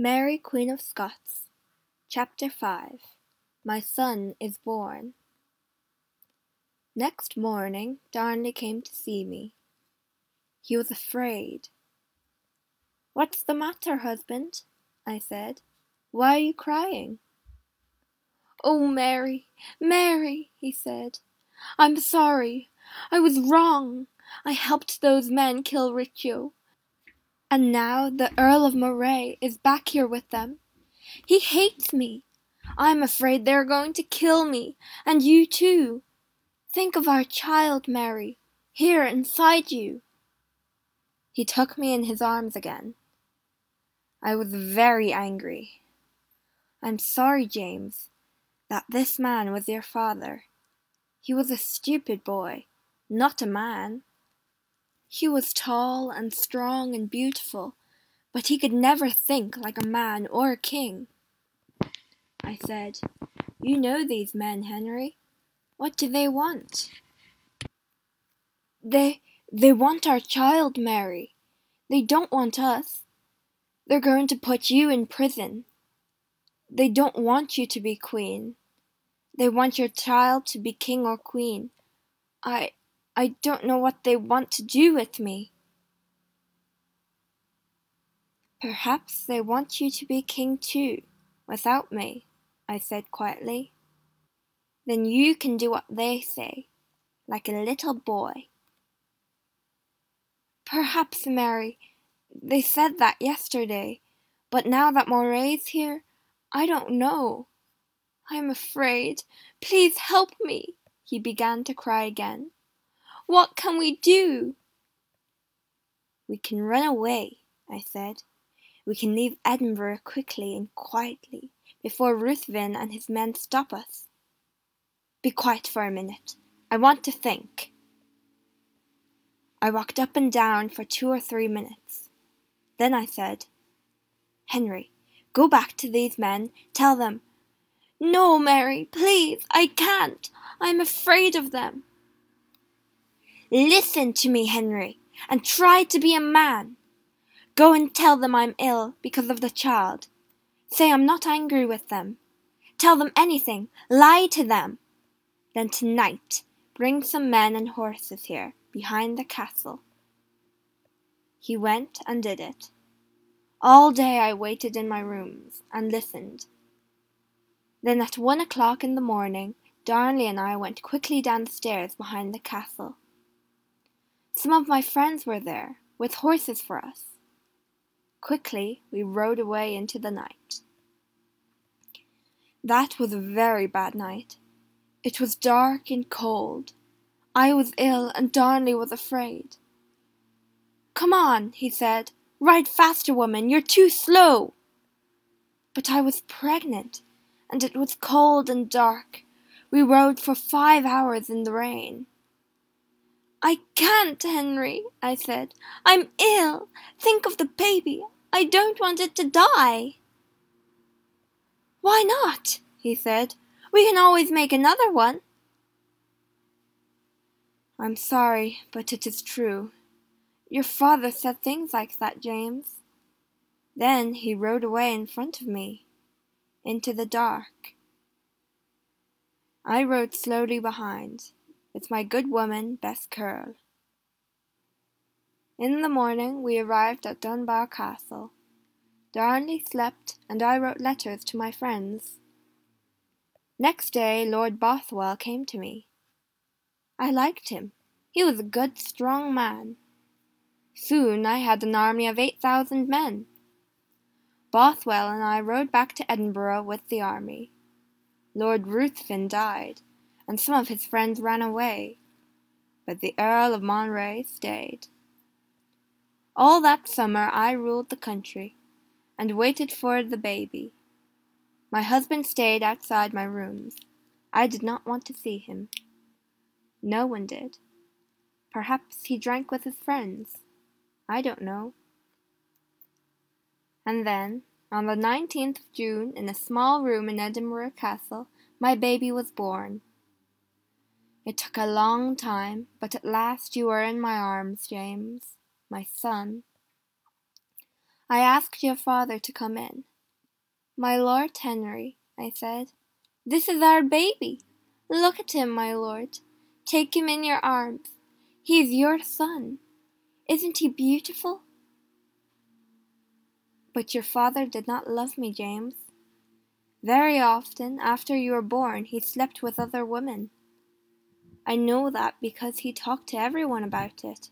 Mary Queen of Scots Chapter 5 My Son is Born Next morning Darnley came to see me. He was afraid. What's the matter, husband? I said. Why are you crying? Oh, Mary, Mary, he said. I'm sorry. I was wrong. I helped those men kill Riccio. And now the Earl of Moray is back here with them. He hates me. I'm afraid they are going to kill me, and you too. Think of our child, Mary, here inside you. He took me in his arms again. I was very angry. I'm sorry, James, that this man was your father. He was a stupid boy, not a man. He was tall and strong and beautiful, but he could never think like a man or a king. I said, You know these men, Henry. What do they want? They they want our child, Mary. They don't want us. They're going to put you in prison. They don't want you to be queen. They want your child to be king or queen. I I don't know what they want to do with me. Perhaps they want you to be king too, without me, I said quietly. Then you can do what they say, like a little boy. Perhaps, Mary, they said that yesterday, but now that Moray's here, I don't know. I'm afraid. Please help me. He began to cry again. What can we do? We can run away, I said. We can leave Edinburgh quickly and quietly before Ruthven and his men stop us. Be quiet for a minute. I want to think. I walked up and down for two or three minutes. Then I said, Henry, go back to these men, tell them, No, Mary, please, I can't. I'm afraid of them. Listen to me, Henry, and try to be a man. Go and tell them I'm ill because of the child. Say I'm not angry with them. Tell them anything. Lie to them. Then tonight, bring some men and horses here, behind the castle. He went and did it. All day I waited in my rooms and listened. Then at one o'clock in the morning, Darnley and I went quickly down the stairs behind the castle. Some of my friends were there, with horses for us. Quickly we rode away into the night. That was a very bad night. It was dark and cold. I was ill, and Darnley was afraid. Come on, he said. Ride faster, woman. You're too slow. But I was pregnant, and it was cold and dark. We rode for five hours in the rain. I can't, Henry, I said. I'm ill. Think of the baby. I don't want it to die. Why not? he said. We can always make another one. I'm sorry, but it is true. Your father said things like that, James. Then he rode away in front of me, into the dark. I rode slowly behind with my good woman, Bess Curl. In the morning we arrived at Dunbar Castle. Darnley slept, and I wrote letters to my friends. Next day Lord Bothwell came to me. I liked him. He was a good, strong man. Soon I had an army of eight thousand men. Bothwell and I rode back to Edinburgh with the army. Lord Ruthven died, and some of his friends ran away, but the Earl of Moray stayed. All that summer I ruled the country, and waited for the baby. My husband stayed outside my rooms. I did not want to see him. No one did. Perhaps he drank with his friends. I don't know. And then, on the 19th of June, in a small room in Edinburgh Castle, my baby was born. It took a long time, but at last you were in my arms, James, my son. I asked your father to come in. My Lord Henry, I said, this is our baby. Look at him, my lord. Take him in your arms. He is your son. Isn't he beautiful? But your father did not love me, James. Very often, after you were born, he slept with other women. I know that because he talked to everyone about it.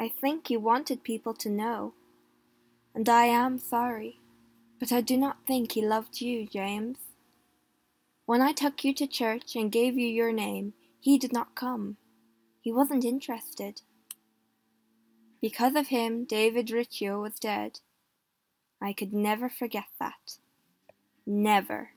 I think he wanted people to know. And I am sorry, but I do not think he loved you, James. When I took you to church and gave you your name, he did not come. He wasn't interested. Because of him, David Riccio was dead. I could never forget that. Never.